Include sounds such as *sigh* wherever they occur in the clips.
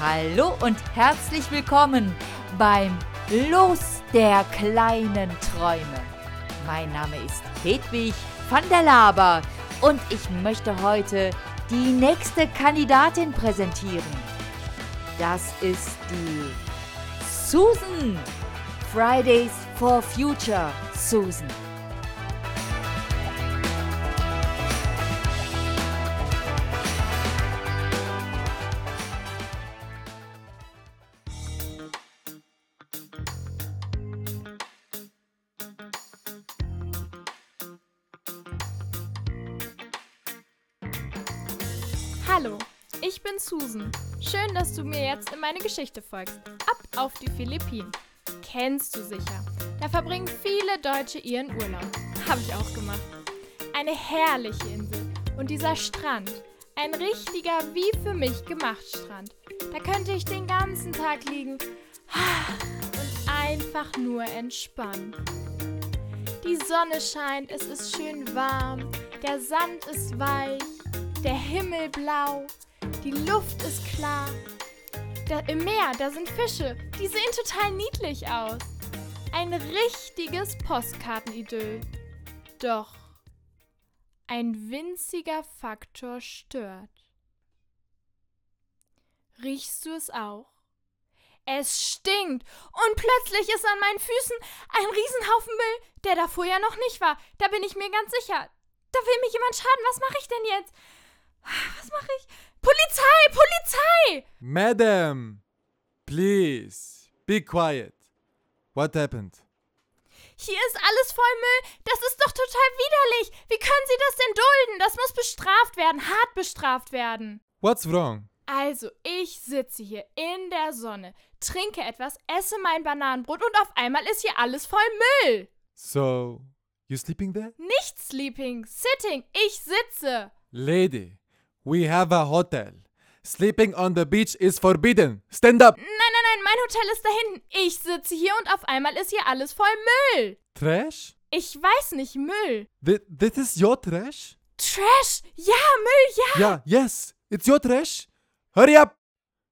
Hallo und herzlich willkommen beim Los der kleinen Träume. Mein Name ist Hedwig van der Laber und ich möchte heute die nächste Kandidatin präsentieren. Das ist die Susan. Fridays for Future Susan. Hallo, ich bin Susan. Schön, dass du mir jetzt in meine Geschichte folgst. Ab auf die Philippinen. Kennst du sicher. Da verbringen viele Deutsche ihren Urlaub. Habe ich auch gemacht. Eine herrliche Insel. Und dieser Strand. Ein richtiger, wie für mich gemacht Strand. Da könnte ich den ganzen Tag liegen und einfach nur entspannen. Die Sonne scheint, es ist schön warm, der Sand ist weich, der Himmel blau, die Luft ist klar. Da, Im Meer, da sind Fische, die sehen total niedlich aus. Ein richtiges Postkartenidyll. Doch ein winziger Faktor stört. Riechst du es auch? Es stinkt und plötzlich ist an meinen Füßen ein Riesenhaufen Müll, der da vorher noch nicht war. Da bin ich mir ganz sicher. Da will mir jemand schaden. Was mache ich denn jetzt? Was mache ich? Polizei! Polizei! Madam, please, be quiet. What happened? Hier ist alles voll Müll. Das ist doch total widerlich. Wie können Sie das denn dulden? Das muss bestraft werden, hart bestraft werden. What's wrong? Also, ich sitze hier in der Sonne, trinke etwas, esse mein Bananenbrot und auf einmal ist hier alles voll Müll. So, you sleeping there? Nicht sleeping, sitting. Ich sitze. Lady, we have a hotel. Sleeping on the beach is forbidden. Stand up. Nein, nein, nein, mein Hotel ist da hinten. Ich sitze hier und auf einmal ist hier alles voll Müll. Trash? Ich weiß nicht, Müll. Th this is your trash? Trash? Ja, Müll, ja. Yeah, yes, it's your trash. Hurry up.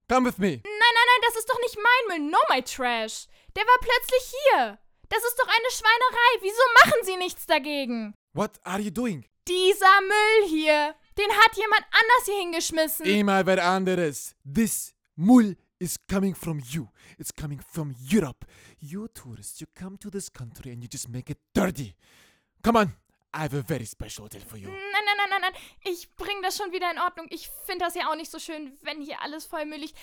Come with me. Nein, nein, nein, das ist doch nicht mein Müll. No, my trash. Der war plötzlich hier. Das ist doch eine Schweinerei. Wieso machen Sie nichts dagegen? What are you doing? Dieser Müll hier. Den hat jemand anders hier hingeschmissen. Immer wer anderes. This Mull is coming from you. It's coming from Europe. You tourists, you come to this country and you just make it dirty. Come on, I have a very special hotel for you. Nein, nein, nein, nein, nein. Ich bring das schon wieder in Ordnung. Ich finde das ja auch nicht so schön, wenn hier alles voll Müll liegt.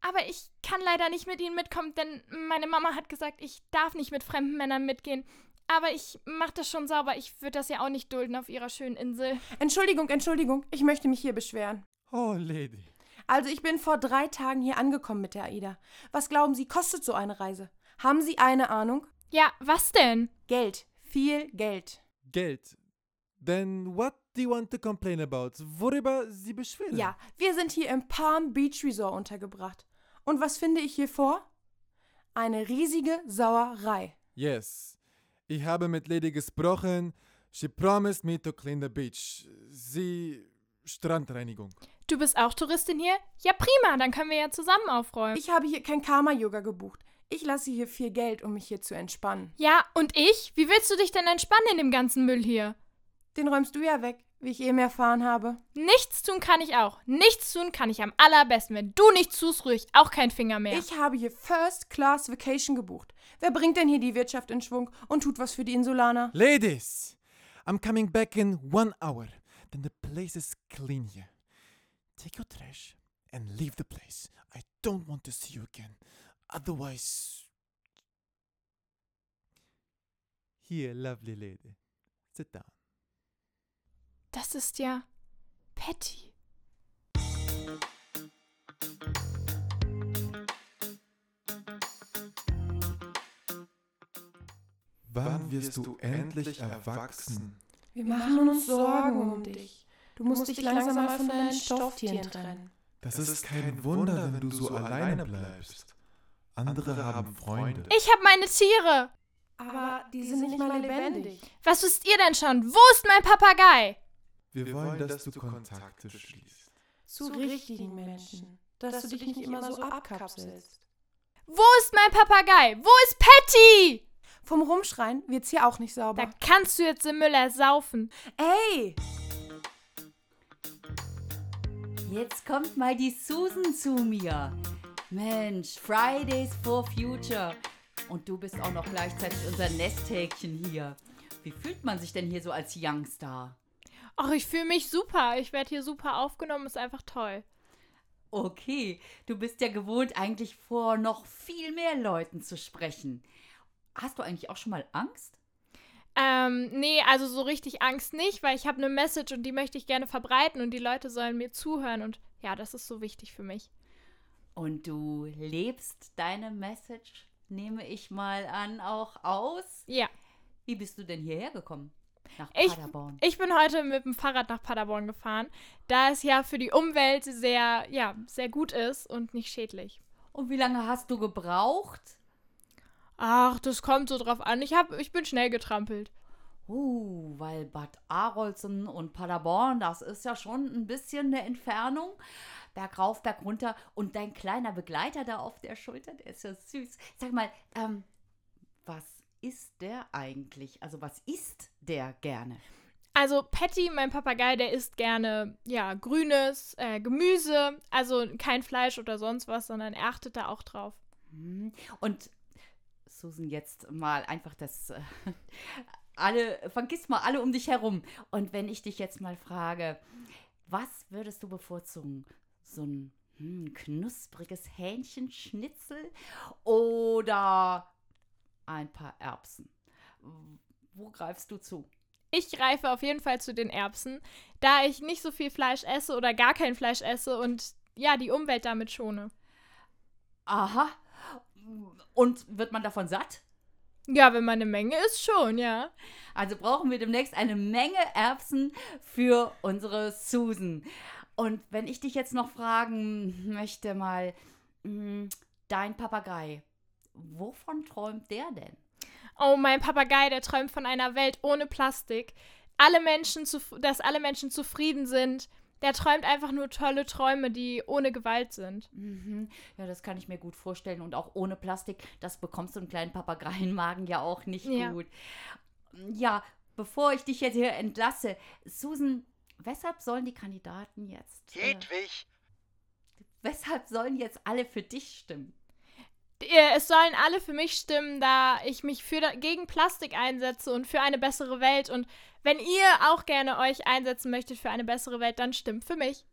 Aber ich kann leider nicht mit Ihnen mitkommen, denn meine Mama hat gesagt, ich darf nicht mit fremden Männern mitgehen. Aber ich mache das schon sauber. Ich würde das ja auch nicht dulden auf Ihrer schönen Insel. Entschuldigung, Entschuldigung, ich möchte mich hier beschweren. Oh, Lady. Also ich bin vor drei Tagen hier angekommen mit der AIDA. Was glauben Sie, kostet so eine Reise? Haben Sie eine Ahnung? Ja, was denn? Geld. Viel Geld. Geld. Then what do you want to complain about? Worüber Sie beschweren? Ja, wir sind hier im Palm Beach Resort untergebracht. Und was finde ich hier vor? Eine riesige Sauerei. Yes. Ich habe mit Lady gesprochen. She promised me to clean the beach. Sie Strandreinigung. Du bist auch Touristin hier? Ja, prima, dann können wir ja zusammen aufräumen. Ich habe hier kein Karma-Yoga gebucht. Ich lasse hier viel Geld, um mich hier zu entspannen. ja, und ich? Wie willst du dich denn entspannen in dem ganzen Müll hier? Den räumst du ja weg, wie ich eben erfahren habe. Nichts tun kann ich auch. Nichts tun kann ich am allerbesten. Wenn du nichts tust, rühr ich auch keinen Finger mehr. Ich habe hier First Class Vacation gebucht. Wer bringt denn hier die Wirtschaft in Schwung und tut was für die Insulaner? Ladies, I'm coming back in one hour. Then the place is clean here. Take your trash and leave the place. I don't want to see you again. Otherwise. Here, lovely lady. Sit down. Das ist ja Patty. Wann wirst du endlich erwachsen? Wir machen uns Sorgen um dich. Du musst dich langsam mal von deinen Stofftieren trennen. Das ist kein Wunder, wenn du so alleine bleibst. Andere haben Freunde. Ich hab meine Tiere. Aber die sind nicht mal lebendig. Was wisst ihr denn schon? Wo ist mein Papagei? Wir wollen, dass du Kontakte schließt. Zu richtigen Menschen. dass, du dich nicht immer so abkapselst. Wo ist mein Papagei? Wo ist Patty? Vom Rumschreien wird's hier auch nicht Da sauber. kannst du jetzt im Müller saufen. Ey! Jetzt kommt mal die Susan zu mir. Mensch, Fridays for Future. Und du bist auch noch gleichzeitig unser Nesthäkchen hier. Wie fühlt man sich denn hier so als Youngstar? Ach, ich fühle mich super. Ich werde hier super aufgenommen. Ist einfach toll. Okay, du bist ja gewohnt, eigentlich vor noch viel mehr Leuten zu sprechen. Hast du eigentlich auch schon mal Angst? Ähm, nee, also so richtig Angst nicht, weil ich habe eine Message und die möchte ich gerne verbreiten und die Leute sollen mir zuhören und ja, das ist so wichtig für mich. Und du lebst deine Message, nehme ich mal an, auch aus? Ja, Wie bist du denn hierher gekommen? Nach Ich- Paderborn. ich bin heute mit dem Fahrrad nach Paderborn gefahren, da es ja für die Umwelt sehr, ja, sehr gut ist und nicht schädlich. Und wie lange hast du gebraucht? Ach, das kommt so drauf an. Ich, hab, ich bin schnell getrampelt. Uh, weil Bad Arolsen und Paderborn, das ist ja schon ein bisschen eine Entfernung. Bergauf, berg runter. Und dein kleiner Begleiter da auf der Schulter, der ist ja süß. Sag mal, ähm, was ist der eigentlich? Also, was isst der gerne? Also Patty, mein Papagei, der isst gerne, ja, grünes äh, Gemüse, also kein Fleisch oder sonst was, sondern er achtet da auch drauf. Hm. Und Susan, jetzt mal einfach das. Äh, *laughs* alle, vergiss mal alle um dich herum. Und wenn ich dich jetzt mal frage, was würdest du bevorzugen? So ein hm, knuspriges Hähnchenschnitzel oder ein paar Erbsen? Wo greifst du zu? Ich greife auf jeden Fall zu den Erbsen, da ich nicht so viel Fleisch esse oder gar kein Fleisch esse und ja, die Umwelt damit schone. Aha. Und wird man davon satt? Ja, wenn man eine Menge isst, schon, ja. Also brauchen wir demnächst eine Menge Erbsen für unsere Susan. Und wenn ich dich jetzt noch fragen möchte, mal, mh, dein Papagei, wovon träumt der denn? Oh, mein Papagei, der träumt von einer Welt ohne Plastik. Alle Menschen, dass alle Menschen zufrieden sind. Der träumt einfach nur tolle Träume, die ohne Gewalt sind. Mhm. Ja, das kann ich mir gut vorstellen. Und auch ohne Plastik, das bekommst du einen kleinen Papageienmagen ja auch nicht Ja. gut. Ja, bevor ich dich jetzt hier entlasse, Susan, weshalb sollen die Kandidaten jetzt. Äh, Hedwig, weshalb sollen jetzt alle für dich stimmen? Äh, Es sollen alle für mich stimmen, da ich mich für, gegen Plastik einsetze und für eine bessere Welt. Und wenn ihr auch gerne euch einsetzen möchtet für eine bessere Welt, dann stimmt für mich.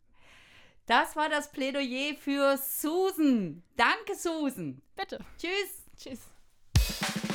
Das war das Plädoyer für Susan. Danke, Susan. Bitte. Tschüss. Tschüss.